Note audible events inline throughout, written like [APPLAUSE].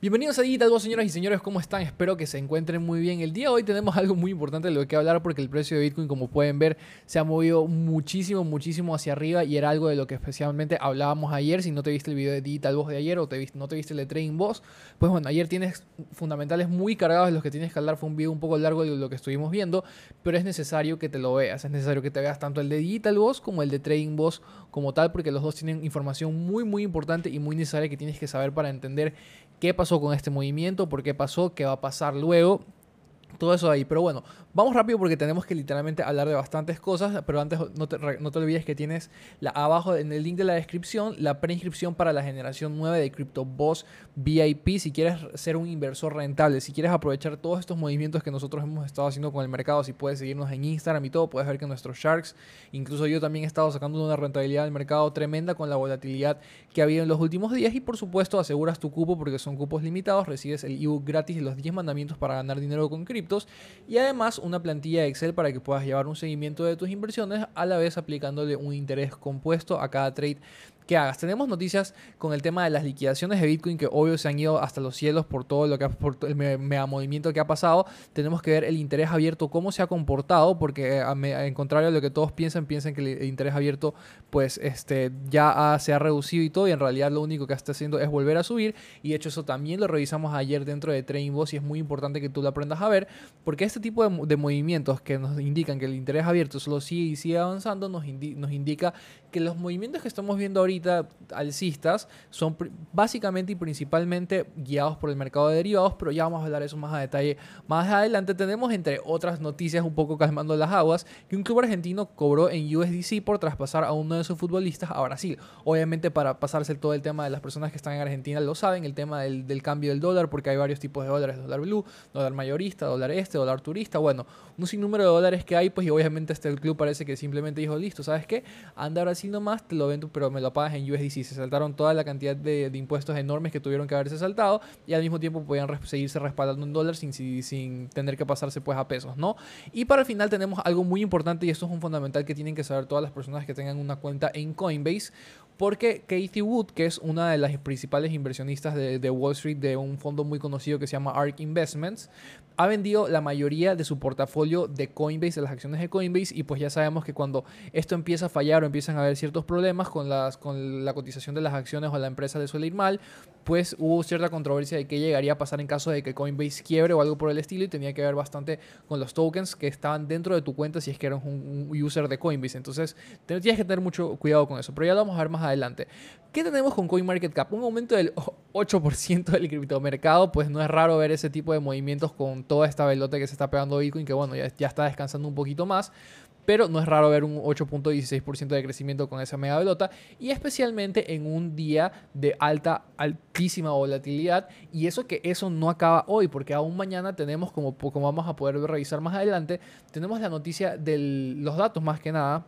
Bienvenidos a Digital Boss, señoras y señores, ¿cómo están? Espero que se encuentren muy bien. El día de hoy tenemos [LAUGHS] algo muy importante de lo que hablar porque el precio de Bitcoin, como pueden ver, se ha movido muchísimo, muchísimo hacia arriba y era algo de lo que especialmente hablábamos ayer. Si no te viste el video de Digital Boss de ayer o no te viste el de Trading Boss, pues bueno, ayer tienes fundamentales muy cargados de los que tienes que hablar. Fue un video un poco largo de lo que estuvimos viendo, pero es necesario que te lo veas. Es necesario que te veas tanto el de Digital Boss como el de Trading Boss como tal, porque los dos tienen información muy, muy importante y muy necesaria que tienes que saber para entender qué pasó con este movimiento, por qué pasó, qué va a pasar luego. Todo eso ahí. Pero bueno, Vamos rápido porque tenemos que literalmente hablar de bastantes cosas, pero antes no te, no te olvides que tienes abajo en el link de la descripción la preinscripción para la generación 9 de CryptoBoss VIP. Si quieres ser un inversor rentable, si quieres aprovechar todos estos movimientos que nosotros hemos estado haciendo con el mercado, si puedes seguirnos en Instagram y todo, puedes ver que nuestros Sharks, incluso yo también he estado sacando una rentabilidad del mercado tremenda con la volatilidad que ha habido en los últimos días y por supuesto aseguras tu cupo porque son cupos limitados, recibes el ebook gratis de los 10 mandamientos para ganar dinero con criptos y además una plantilla de Excel para que puedas llevar un seguimiento de tus inversiones a la vez aplicándole un interés compuesto a cada trade que hagas. Tenemos noticias con el tema de las liquidaciones de Bitcoin que obvio se han ido hasta los cielos por todo lo que por el mega movimiento que ha pasado. Tenemos que ver el interés abierto cómo se ha comportado porque en contrario a lo que todos piensan, piensan que el interés abierto pues este ya se ha reducido y todo y en realidad lo único que está haciendo es volver a subir y de hecho eso también lo revisamos ayer dentro de Trading Boss y es muy importante que tú lo aprendas a ver porque este tipo de, movimientos que nos indican que el interés abierto solo sigue y sigue avanzando nos, nos indica que los movimientos que estamos viendo ahorita alcistas son básicamente y principalmente guiados por el mercado de derivados, pero ya vamos a hablar eso más a detalle. Más adelante tenemos, entre otras noticias un poco calmando las aguas, que un club argentino cobró en USDC por traspasar a uno de sus futbolistas a Brasil. Obviamente para pasarse todo el tema de las personas que están en Argentina lo saben, el tema del, del cambio del dólar, porque hay varios tipos de dólares, dólar blue, dólar mayorista, dólar este, dólar turista, bueno, un sinnúmero de dólares que hay, pues y obviamente este el club parece que simplemente dijo, listo, ¿sabes qué? Anda a Brasil nomás, te lo vendo, pero me lo pagas en USDC. Se saltaron toda la cantidad de, impuestos enormes que tuvieron que haberse saltado y al mismo tiempo podían seguirse respaldando en dólares sin, sin, tener que pasarse pues a pesos, ¿no? Y para el final tenemos algo muy importante y esto es un fundamental que tienen que saber todas las personas que tengan una cuenta en Coinbase porque Katie Wood, que es una de las principales inversionistas de, de, Wall Street de un fondo muy conocido que se llama ARK Investments, ha vendido la mayoría de su portafolio de Coinbase, de las acciones de Coinbase, y pues ya sabemos que cuando esto empieza a fallar o empiezan a haber ciertos problemas con, las, con la cotización de las acciones o la empresa le suele ir mal, pues hubo cierta controversia de qué llegaría a pasar en caso de que Coinbase quiebre o algo por el estilo y tenía que ver bastante con los tokens que estaban dentro de tu cuenta si es que eras un, un user de Coinbase. Entonces tienes que tener mucho cuidado con eso, pero ya lo vamos a ver más adelante adelante. ¿Qué tenemos con CoinMarketCap? Un aumento del 8% del criptomercado, pues no es raro ver ese tipo de movimientos con toda esta velota que se está pegando Bitcoin, que bueno, ya, ya está descansando un poquito más, pero no es raro ver un 8.16% de crecimiento con esa mega velota y especialmente en un día de alta, altísima volatilidad y eso que eso no acaba hoy porque aún mañana tenemos como, como vamos a poder revisar más adelante, tenemos la noticia de los datos más que nada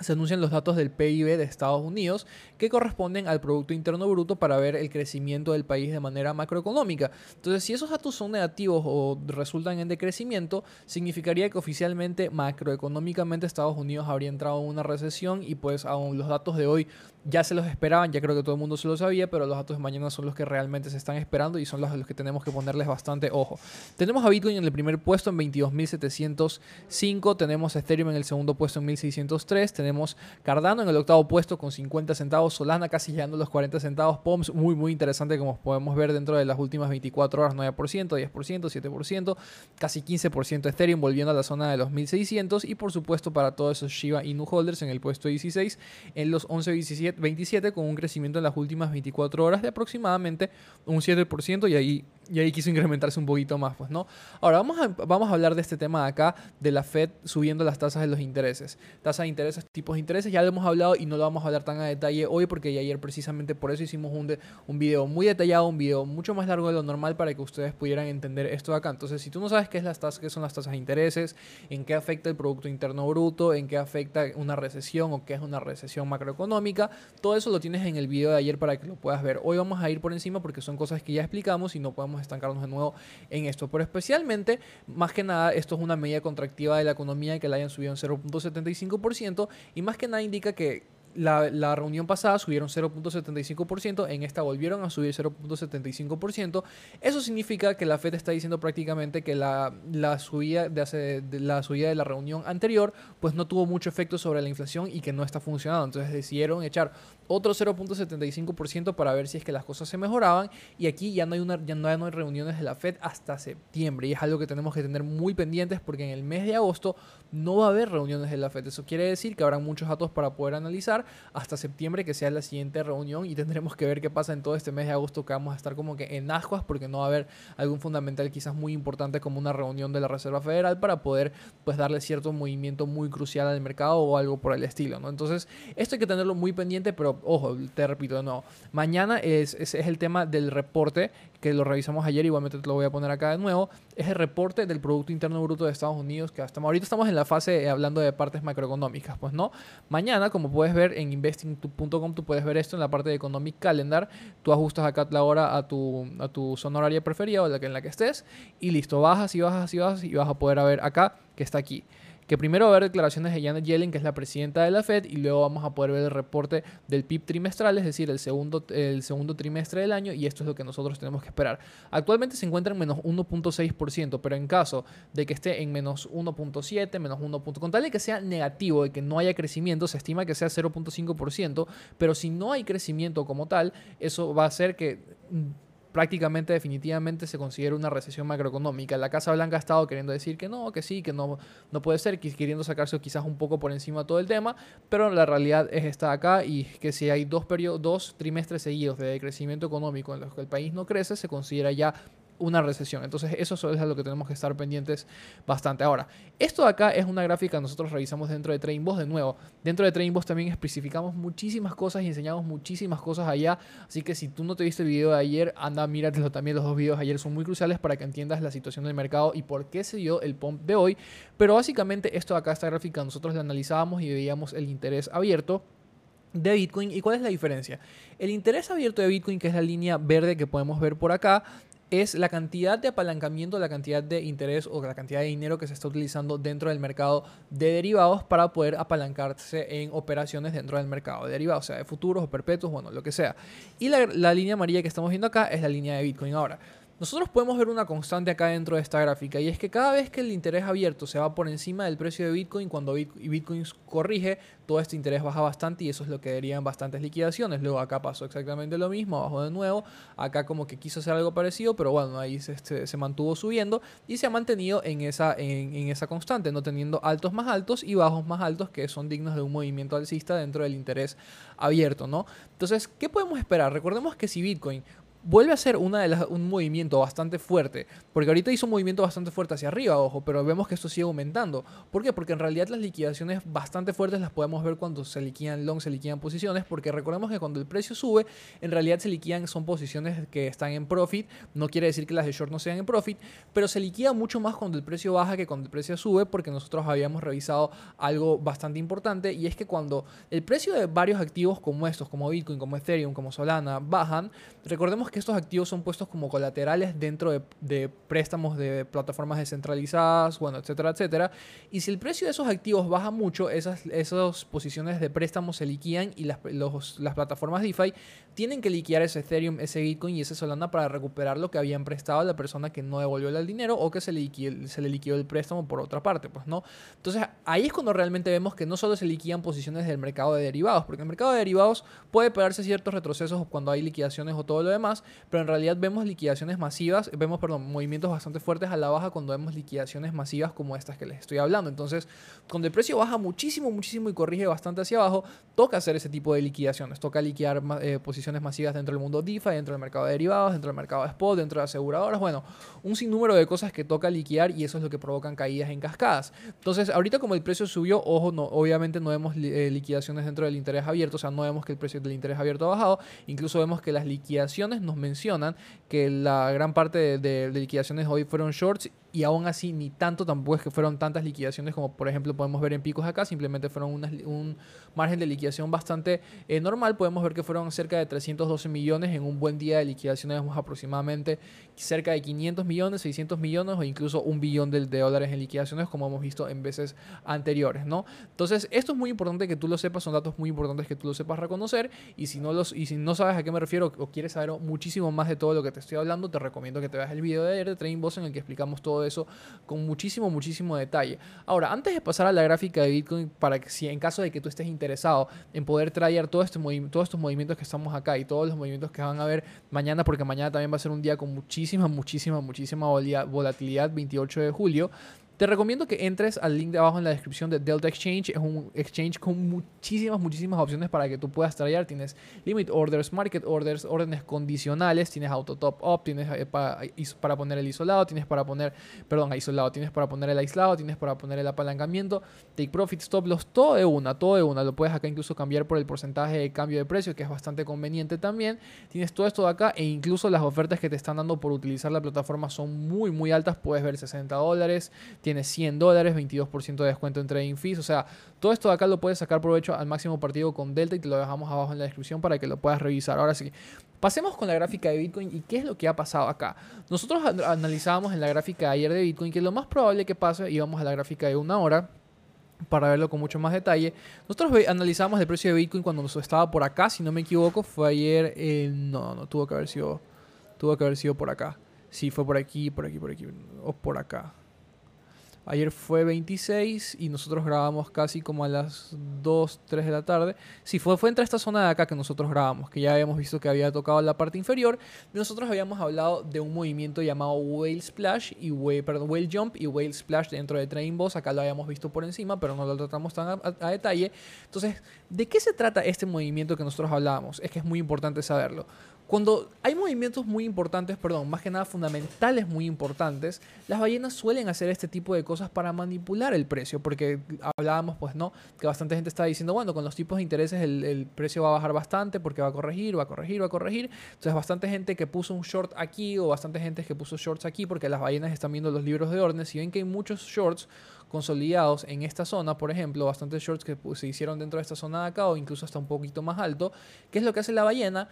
se anuncian los datos del PIB de Estados Unidos que corresponden al Producto Interno Bruto para ver el crecimiento del país de manera macroeconómica. Entonces, si esos datos son negativos o resultan en decrecimiento, significaría que oficialmente macroeconómicamente Estados Unidos habría entrado en una recesión y pues aún los datos de hoy ya se los esperaban, ya creo que todo el mundo se lo sabía, pero los datos de mañana son los que realmente se están esperando y son los, los que tenemos que ponerles bastante ojo. Tenemos a Bitcoin en el primer puesto en 22.705, tenemos a Ethereum en el segundo puesto en 1.603, tenemos Cardano en el octavo puesto con 50 centavos, Solana casi llegando a los 40 centavos, POMS muy muy interesante como podemos ver dentro de las últimas 24 horas, 9%, 10%, 7%, casi 15% Ethereum volviendo a la zona de los 1.600 y por supuesto para todos esos Shiba Inu holders en el puesto 16 en los 11.17 27 con un crecimiento en las últimas 24 horas de aproximadamente un 7% y ahí y ahí quiso incrementarse un poquito más, pues, ¿no? Ahora, vamos a, vamos a hablar de este tema de acá, de la Fed subiendo las tasas de los intereses. Tasas de intereses, tipos de intereses, ya lo hemos hablado y no lo vamos a hablar tan a detalle hoy porque ayer precisamente por eso hicimos un, un video muy detallado, un video mucho más largo de lo normal para que ustedes pudieran entender esto de acá. Entonces, si tú no sabes qué, es las tasas, qué son las tasas de intereses, en qué afecta el Producto Interno Bruto, en qué afecta una recesión o qué es una recesión macroeconómica, todo eso lo tienes en el video de ayer para que lo puedas ver. Hoy vamos a ir por encima porque son cosas que ya explicamos y no podemos estancarnos de nuevo en esto. Pero especialmente, más que nada, esto es una medida contractiva de la economía que la hayan subido en 0.75% y más que nada indica que la, la reunión pasada subieron 0.75%, en esta volvieron a subir 0.75%. Eso significa que la Fed está diciendo prácticamente que la, la, subida de, hace, la subida de la reunión anterior pues no tuvo mucho efecto sobre la inflación y que no está funcionando. Entonces decidieron echar otro 0.75% para ver si es que las cosas se mejoraban y aquí ya no hay una ya no hay reuniones de la Fed hasta septiembre y es algo que tenemos que tener muy pendientes porque en el mes de agosto no va a haber reuniones de la Fed. Eso quiere decir que habrá muchos datos para poder analizar hasta septiembre que sea la siguiente reunión y tendremos que ver qué pasa en todo este mes de agosto que vamos a estar como que en ascuas porque no va a haber algún fundamental quizás muy importante como una reunión de la Reserva Federal para poder pues darle cierto movimiento muy crucial al mercado o algo por el estilo, ¿no? Entonces, esto hay que tenerlo muy pendiente, pero ojo, te repito, no. Mañana es, es, es el tema del reporte que lo revisamos ayer, igualmente te lo voy a poner acá de nuevo, es el reporte del Producto Interno Bruto de Estados Unidos, que hasta ahorita estamos en la fase eh, hablando de partes macroeconómicas, pues no. Mañana, como puedes ver en investing.com, tú puedes ver esto en la parte de Economic Calendar, tú ajustas acá la hora a tu, a tu zona horaria preferida o la que, en la que estés, y listo, bajas y bajas y bajas y vas a poder ver acá que está aquí que primero va a haber declaraciones de Janet Yellen, que es la presidenta de la Fed, y luego vamos a poder ver el reporte del PIB trimestral, es decir, el segundo, el segundo trimestre del año, y esto es lo que nosotros tenemos que esperar. Actualmente se encuentra en menos 1.6%, pero en caso de que esté en menos 1.7, menos 1. Con tal de que sea negativo, de que no haya crecimiento, se estima que sea 0.5%, pero si no hay crecimiento como tal, eso va a hacer que prácticamente definitivamente se considera una recesión macroeconómica. La Casa Blanca ha estado queriendo decir que no, que sí, que no, no puede ser, queriendo sacarse quizás un poco por encima todo el tema, pero la realidad es esta acá y que si hay dos, dos trimestres seguidos de crecimiento económico en los que el país no crece, se considera ya una recesión. Entonces, eso es lo que tenemos que estar pendientes bastante. Ahora, esto de acá es una gráfica que nosotros revisamos dentro de TradingBoss. De nuevo, dentro de TradingBoss también especificamos muchísimas cosas y enseñamos muchísimas cosas allá. Así que si tú no te viste el video de ayer, anda, míratelo también. Los dos videos de ayer son muy cruciales para que entiendas la situación del mercado y por qué se dio el pump de hoy. Pero básicamente, esto de acá, esta gráfica, nosotros la analizábamos y veíamos el interés abierto de Bitcoin. ¿Y cuál es la diferencia? El interés abierto de Bitcoin, que es la línea verde que podemos ver por acá, es la cantidad de apalancamiento, la cantidad de interés o la cantidad de dinero que se está utilizando dentro del mercado de derivados para poder apalancarse en operaciones dentro del mercado de derivados, o sea, de futuros o perpetuos, bueno, lo que sea. Y la, la línea amarilla que estamos viendo acá es la línea de Bitcoin. Ahora, nosotros podemos ver una constante acá dentro de esta gráfica y es que cada vez que el interés abierto se va por encima del precio de Bitcoin, cuando Bitcoin corrige, todo este interés baja bastante y eso es lo que darían bastantes liquidaciones. Luego acá pasó exactamente lo mismo, abajo de nuevo, acá como que quiso hacer algo parecido, pero bueno, ahí se, se, mantuvo subiendo y se ha mantenido en esa, en esa constante, no teniendo altos más altos y bajos más altos que son dignos de un movimiento alcista dentro del interés abierto, ¿no? Entonces, ¿qué podemos esperar? Recordemos que si Bitcoin vuelve a ser una de un movimiento bastante fuerte, porque ahorita hizo un movimiento bastante fuerte hacia arriba, ojo, pero vemos que esto sigue aumentando. ¿Por qué? Porque en realidad las liquidaciones bastante fuertes las podemos ver cuando se liquidan long, se liquidan posiciones, porque recordemos que cuando el precio sube, en realidad se liquidan, son posiciones que están en profit, no quiere decir que las de short no sean en profit, pero se liquida mucho más cuando el precio baja que cuando el precio sube, porque nosotros habíamos revisado algo bastante importante, y es que cuando el precio de varios activos como estos, como Bitcoin, como Ethereum, como Solana, bajan, recordemos que estos activos son puestos como colaterales dentro de, préstamos de plataformas descentralizadas, bueno, etcétera, etcétera. Y si el precio de esos activos baja mucho, esas, esas posiciones de préstamos se liquidan y las, las plataformas DeFi tienen que liquidar ese Ethereum, ese Bitcoin y ese Solana para recuperar lo que habían prestado a la persona que no devolvió el dinero o que se le, se le liquidó el préstamo por otra parte, pues no. Entonces ahí es cuando realmente vemos que no solo se liquidan posiciones del mercado de derivados, porque el mercado de derivados puede pegarse ciertos retrocesos cuando hay liquidaciones o todo lo demás, pero en realidad vemos liquidaciones masivas, vemos, perdón, movimientos bastante fuertes a la baja cuando vemos liquidaciones masivas como estas que les estoy hablando. Entonces, cuando el precio baja muchísimo, muchísimo y corrige bastante hacia abajo, toca hacer ese tipo de liquidaciones, toca liquidar eh, posiciones masivas dentro del mundo DeFi, dentro del mercado de derivados, dentro del mercado de spot, dentro de aseguradoras, bueno, un sinnúmero de cosas que toca liquidar y eso es lo que provocan caídas en cascadas. Entonces, ahorita como el precio subió, ojo, no, obviamente no vemos eh, liquidaciones dentro del interés abierto, o sea, no vemos que el precio del interés abierto ha bajado, incluso vemos que las liquidaciones mencionan que la gran parte de, liquidaciones hoy fueron shorts y aún así ni tanto tampoco es que fueron tantas liquidaciones como por ejemplo podemos ver en picos acá, simplemente fueron un margen de liquidación bastante eh, normal, podemos ver que fueron cerca de 312 millones en un buen día de liquidaciones, aproximadamente cerca de 500 millones, 600 millones o incluso un billón de, dólares en liquidaciones como hemos visto en veces anteriores, ¿no? Entonces esto es muy importante que tú lo sepas, son datos muy importantes que tú lo sepas reconocer y si no, los, y si no sabes a qué me refiero o quieres saber muchísimo más de todo lo que te estoy hablando, te recomiendo que te veas el video de ayer de Trading Boss en el que explicamos todo eso con muchísimo, muchísimo detalle. Ahora, antes de pasar a la gráfica de Bitcoin, para que si en caso de que tú estés interesado en poder traer todo este todos estos movimientos que estamos acá y todos los movimientos que van a ver mañana, porque mañana también va a ser un día con muchísima, muchísima, muchísima volatilidad, 28 de julio. Te recomiendo que entres al link de abajo en la descripción de Delta Exchange. Es un exchange con muchísimas, muchísimas opciones para que tú puedas traer. Tienes limit orders, market orders, órdenes condicionales, tienes auto top up, tienes eh, para, poner el isolado, tienes para poner, perdón, aislado, tienes para poner el aislado, tienes para poner el apalancamiento, take profit, stop loss, todo de una, todo de una. Lo puedes acá incluso cambiar por el porcentaje de cambio de precio, que es bastante conveniente también. Tienes todo esto de acá e incluso las ofertas que te están dando por utilizar la plataforma son muy, muy altas. Puedes ver 60 dólares tiene 100 dólares, 22% de descuento en trading fees. O sea, todo esto de acá lo puedes sacar provecho al máximo partido con Delta y te lo dejamos abajo en la descripción para que lo puedas revisar. Ahora sí, pasemos con la gráfica de Bitcoin y qué es lo que ha pasado acá. Nosotros analizábamos en la gráfica de ayer de Bitcoin que lo más probable que pase, íbamos a la gráfica de una hora para verlo con mucho más detalle. Nosotros analizamos el precio de Bitcoin cuando estaba por acá, si no me equivoco, fue ayer, no, no, tuvo que haber sido, tuvo que haber sido por acá. Sí, fue por aquí, por aquí, por aquí, o por acá. Ayer fue 26 y nosotros grabamos casi como a las 2, 3 de la tarde. Sí, fue, fue entre esta zona de acá que nosotros grabamos, que ya habíamos visto que había tocado la parte inferior. Nosotros habíamos hablado de un movimiento llamado Whale Splash y Whale, perdón, Whale Jump y Whale Splash dentro de Train Boss. Acá lo habíamos visto por encima, pero no lo tratamos tan a detalle. Entonces, ¿de qué se trata este movimiento que nosotros hablábamos? Es que es muy importante saberlo. Cuando hay movimientos muy importantes, perdón, más que nada fundamentales muy importantes, las ballenas suelen hacer este tipo de cosas para manipular el precio, porque hablábamos, pues, ¿no? Que bastante gente está diciendo, bueno, con los tipos de intereses el, precio va a bajar bastante porque va a corregir, va a corregir, va a corregir. Entonces, bastante gente que puso un short aquí o bastante gente que puso shorts aquí porque las ballenas están viendo los libros de órdenes y ven que hay muchos shorts consolidados en esta zona, por ejemplo, bastantes shorts que se hicieron dentro de esta zona de acá o incluso hasta un poquito más alto, ¿qué es lo que hace la ballena?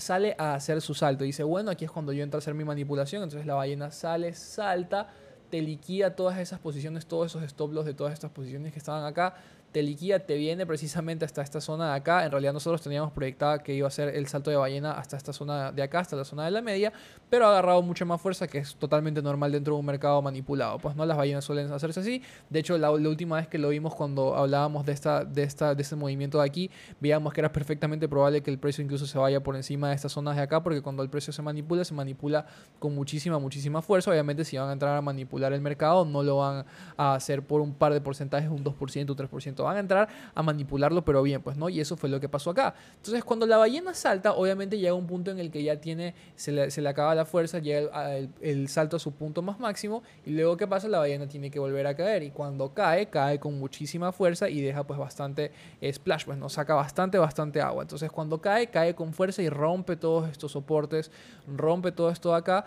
Sale a hacer su salto. Dice, bueno, aquí es cuando yo entro a hacer mi manipulación. Entonces la ballena sale, salta, te liquida todas esas posiciones, todos esos stop loss de todas estas posiciones que estaban acá te liquida, te viene precisamente hasta esta zona de acá. En realidad nosotros teníamos proyectada que iba a ser el salto de ballena hasta esta zona de acá, hasta la zona de la media, pero ha agarrado mucha más fuerza que es totalmente normal dentro de un mercado manipulado. Pues no, las ballenas suelen hacerse así. De hecho, la, última vez que lo vimos cuando hablábamos de, esta, de, esta, de este movimiento de aquí, veíamos que era perfectamente probable que el precio incluso se vaya por encima de estas zonas de acá, porque cuando el precio se manipula, se manipula con muchísima, muchísima fuerza. Obviamente si van a entrar a manipular el mercado, no lo van a hacer por un par de porcentajes, un 2%, un 3% van a entrar a manipularlo, pero bien, pues no, y eso fue lo que pasó acá. Entonces, cuando la ballena salta, obviamente llega un punto en el que ya tiene, se le, acaba la fuerza, llega el, salto a su punto más máximo, y luego, ¿qué pasa? La ballena tiene que volver a caer, y cuando cae, cae con muchísima fuerza y deja pues bastante splash, pues no saca bastante, bastante agua. Entonces, cuando cae, cae con fuerza y rompe todos estos soportes, rompe todo esto acá,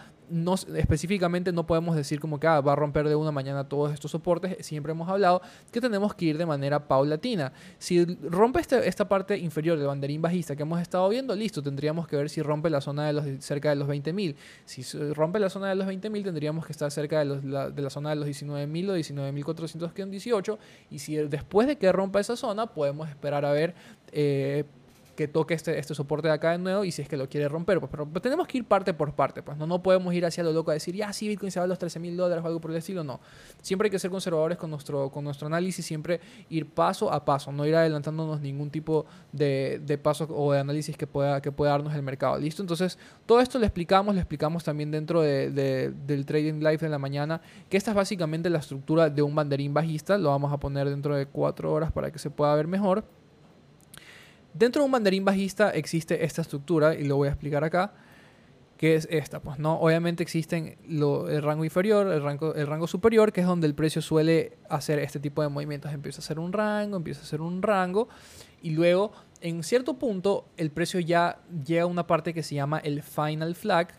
específicamente no podemos decir como que ah, va a romper de una mañana todos estos soportes. Siempre hemos hablado que tenemos que ir de manera paulatina. Si rompe este, esta parte inferior del banderín bajista que hemos estado viendo, listo, tendríamos que ver si rompe la zona de los cerca de los 20.000. Si rompe la zona de los 20.000, tendríamos que estar cerca de, la, de la zona de los 19.000 o 19.418. Y si después de que rompa esa zona, podemos esperar a ver... Eh, que toque este, este soporte de acá de nuevo y si es que lo quiere romper. Pues, pero, tenemos que ir parte por parte. Pues no, no podemos ir hacia lo loco a decir, ya, sí, Bitcoin se va a los 13 mil dólares o algo por el estilo. No. Siempre hay que ser conservadores con nuestro, con nuestro análisis, siempre ir paso a paso, no ir adelantándonos ningún tipo de, de paso o de análisis que pueda, que pueda darnos el mercado. ¿Listo? Entonces, todo esto lo explicamos, lo explicamos también dentro de, del Trading Live de la mañana, que esta es básicamente la estructura de un banderín bajista. Lo vamos a poner dentro de cuatro horas para que se pueda ver mejor. Dentro de un banderín bajista existe esta estructura y lo voy a explicar acá, que es esta. Pues no, obviamente existen el rango inferior, el rango, el rango superior, que es donde el precio suele hacer este tipo de movimientos. Empieza a hacer un rango, empieza a hacer un rango y luego en cierto punto el precio ya llega a una parte que se llama el final flag,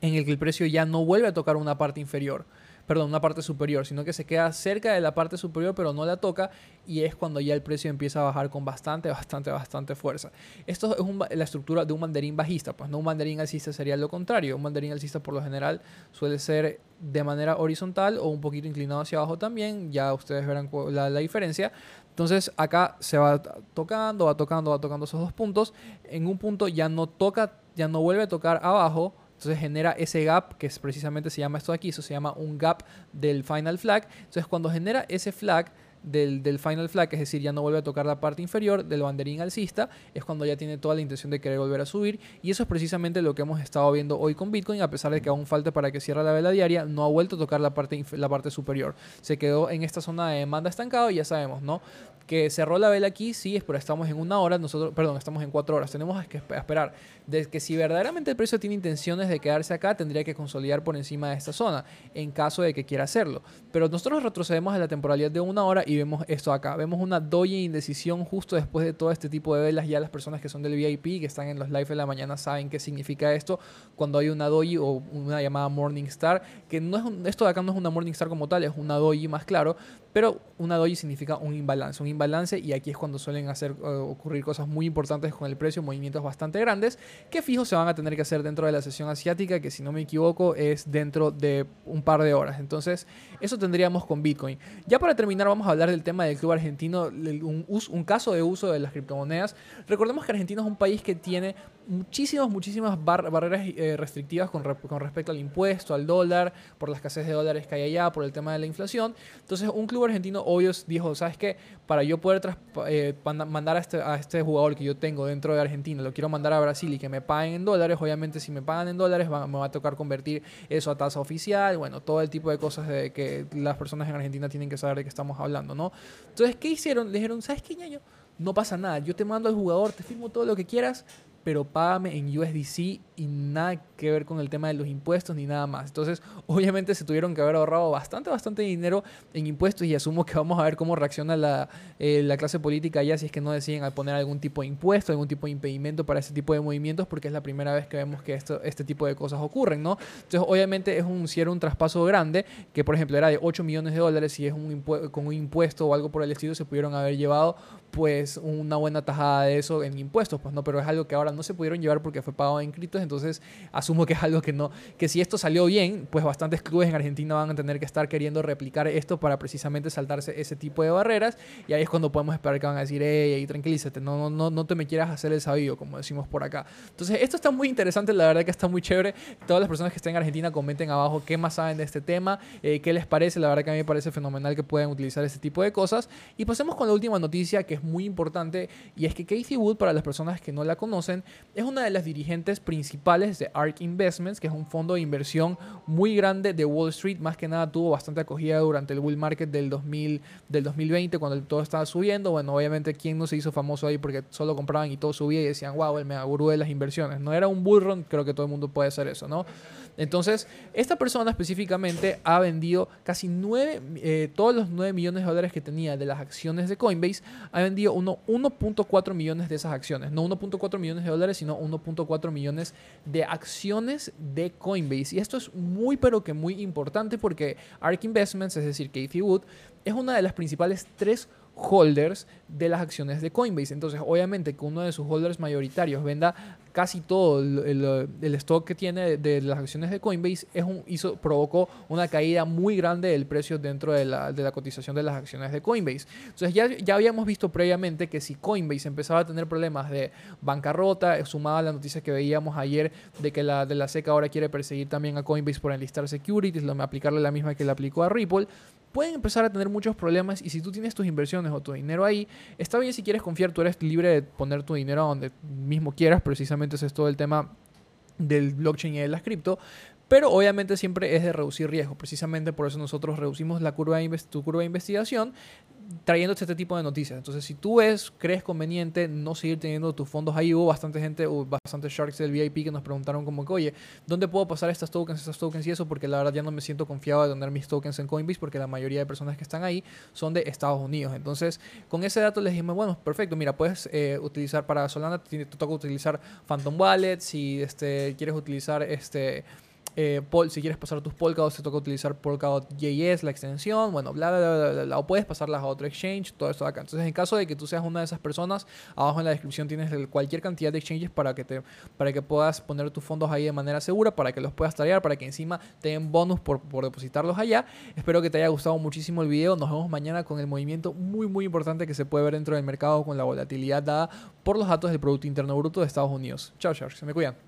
en el que el precio ya no vuelve a tocar una parte inferior perdón, una parte superior, sino que se queda cerca de la parte superior pero no la toca y es cuando ya el precio empieza a bajar con bastante, bastante, bastante fuerza. Esto es la estructura de un mandarín bajista, pues no un mandarín alcista sería lo contrario. Un mandarín alcista por lo general suele ser de manera horizontal o un poquito inclinado hacia abajo también, ya ustedes verán la, la diferencia. Entonces acá se va tocando, va tocando, va tocando esos dos puntos. En un punto ya no toca, ya no vuelve a tocar abajo, entonces genera ese gap, que es precisamente se llama esto aquí, eso se llama un gap del final flag. Entonces cuando genera ese flag, del, final flag, es decir, ya no vuelve a tocar la parte inferior del banderín alcista, es cuando ya tiene toda la intención de querer volver a subir. Y eso es precisamente lo que hemos estado viendo hoy con Bitcoin, a pesar de que aún falta para que cierre la vela diaria, no ha vuelto a tocar la parte, la parte superior. Se quedó en esta zona de demanda estancado y ya sabemos, ¿no? Que cerró la vela aquí, sí, pero estamos en una hora, nosotros, perdón, estamos en cuatro horas. Tenemos que esperar de que si verdaderamente el precio tiene intenciones de quedarse acá, tendría que consolidar por encima de esta zona, en caso de que quiera hacerlo. Pero nosotros retrocedemos a la temporalidad de una hora y vemos esto acá. Vemos una doji indecisión justo después de todo este tipo de velas. Ya las personas que son del VIP, que están en los live de la mañana, saben qué significa esto cuando hay una doji o una llamada Morning Star, que no es esto de acá no es una Morning Star como tal, es una doji más claro, pero una doji significa un imbalance, un imbalance y aquí es cuando suelen hacer eh, ocurrir cosas muy importantes con el precio, movimientos bastante grandes que fijo se van a tener que hacer dentro de la sesión asiática, que si no me equivoco es dentro de un par de horas. Entonces, eso tendríamos con Bitcoin. Ya para terminar vamos a hablar del tema del club argentino, un caso de uso de las criptomonedas. Recordemos que Argentina es un país que tiene muchísimas, muchísimas barreras eh, restrictivas con, con, respecto al impuesto, al dólar, por la escasez de dólares que hay allá, por el tema de la inflación. Entonces, un club argentino, obvio, dijo, ¿sabes qué? Para yo poder eh, mandar a este, a este jugador que yo tengo dentro de Argentina, lo quiero mandar a Brasil y que me paguen en dólares, obviamente si me pagan en dólares me va a tocar convertir eso a tasa oficial, bueno, todo el tipo de cosas de que las personas en Argentina tienen que saber de qué estamos hablando, ¿no? Entonces, ¿qué hicieron? Le dijeron, ¿sabes qué, ñaño? No pasa nada, yo te mando al jugador, te firmo todo lo que quieras, pero págame en USDC y nada que ver con el tema de los impuestos ni nada más. Entonces, [LAUGHS] obviamente se tuvieron que haber ahorrado bastante, bastante dinero en impuestos y asumo que vamos a ver cómo reacciona la, eh, la clase política ya si es que no deciden poner algún tipo de impuesto, algún tipo de impedimento para ese tipo de movimientos porque es la primera vez que vemos que esto, este tipo de cosas ocurren, ¿no? Entonces, obviamente es un, si un traspaso grande, que por ejemplo era de 8 millones de dólares, si es un con un impuesto o algo por el estilo, se pudieron haber llevado pues una buena tajada de eso en impuestos, pues no, pero es algo que ahora no se pudieron llevar porque fue pagado en criptos, entonces asumo que es algo que no, que si esto salió bien, pues bastantes clubes en Argentina van a tener que estar queriendo replicar esto para precisamente saltarse ese tipo de barreras y ahí es cuando podemos esperar que van a decir, hey, tranquilízate, no, no, no, no te me quieras hacer el sabido, como decimos por acá. Entonces esto está muy interesante, la verdad que está muy chévere. Todas las personas que estén en Argentina comenten abajo qué más saben de este tema, eh, qué les parece, la verdad que a mí me parece fenomenal que puedan utilizar este tipo de cosas. Y pasemos con la última noticia que es muy importante y es que Casey Wood, para las personas que no la conocen, es una de las dirigentes principales de ARK Investments, que es un fondo de inversión muy grande de Wall Street. Más que nada tuvo bastante acogida durante el bull market del, 2000, del 2020, cuando todo estaba subiendo. Bueno, obviamente, ¿quién no se hizo famoso ahí porque solo compraban y todo subía y decían, wow, el mega gurú de las inversiones? No era un bull run, creo que todo el mundo puede hacer eso, ¿no? Entonces, esta persona específicamente ha vendido casi 9, eh, todos los 9 millones de dólares que tenía de las acciones de Coinbase, ha vendido 1.4 millones de esas acciones. No 1.4 millones de dólares, sino 1.4 millones de acciones de Coinbase. Y esto es muy, pero que muy importante porque ARK Investments, es decir, Kathy Wood, es una de las principales tres holders de las acciones de Coinbase. Entonces, obviamente que uno de sus holders mayoritarios venda casi todo el, stock que tiene de, las acciones de Coinbase, es un, hizo, provocó una caída muy grande del precio dentro de la, de la cotización de las acciones de Coinbase. Entonces, ya, ya habíamos visto previamente que si Coinbase empezaba a tener problemas de bancarrota, sumada a la noticia que veíamos ayer de que la de la SEC ahora quiere perseguir también a Coinbase por enlistar securities, aplicarle la misma que le aplicó a Ripple, pueden empezar a tener muchos problemas y si tú tienes tus inversiones o tu dinero ahí, está bien si quieres confiar, tú eres libre de poner tu dinero donde mismo quieras, precisamente ese es todo el tema del blockchain y de las cripto, pero obviamente siempre es de reducir riesgo. Precisamente por eso nosotros reducimos la curva de tu curva de investigación trayéndote este tipo de noticias. Entonces, si tú ves, crees conveniente no seguir teniendo tus fondos ahí, hubo bastante gente, hubo bastante sharks del VIP que nos preguntaron como que, oye, ¿dónde puedo pasar estas tokens, estas tokens y eso? Porque la verdad ya no me siento confiado de tener mis tokens en Coinbase porque la mayoría de personas que están ahí son de Estados Unidos. Entonces, con ese dato les dijimos, bueno, perfecto, mira, puedes eh, utilizar para Solana, te, toca utilizar Phantom Wallet, si este, quieres utilizar este eh, si quieres pasar tus Polkadot, te toca utilizar Polkadot.js, la extensión, bueno, bla, bla, bla, bla, bla, o puedes pasarlas a otro exchange, todo esto de acá. Entonces, en caso de que tú seas una de esas personas, abajo en la descripción tienes cualquier cantidad de exchanges para que, te, para que puedas poner tus fondos ahí de manera segura, para que los puedas traer, para que encima te den bonus por, por depositarlos allá. Espero que te haya gustado muchísimo el video. Nos vemos mañana con el movimiento muy, muy importante que se puede ver dentro del mercado con la volatilidad dada por los datos del Producto Interno Bruto de Estados Unidos. Chao, chao, se me cuidan.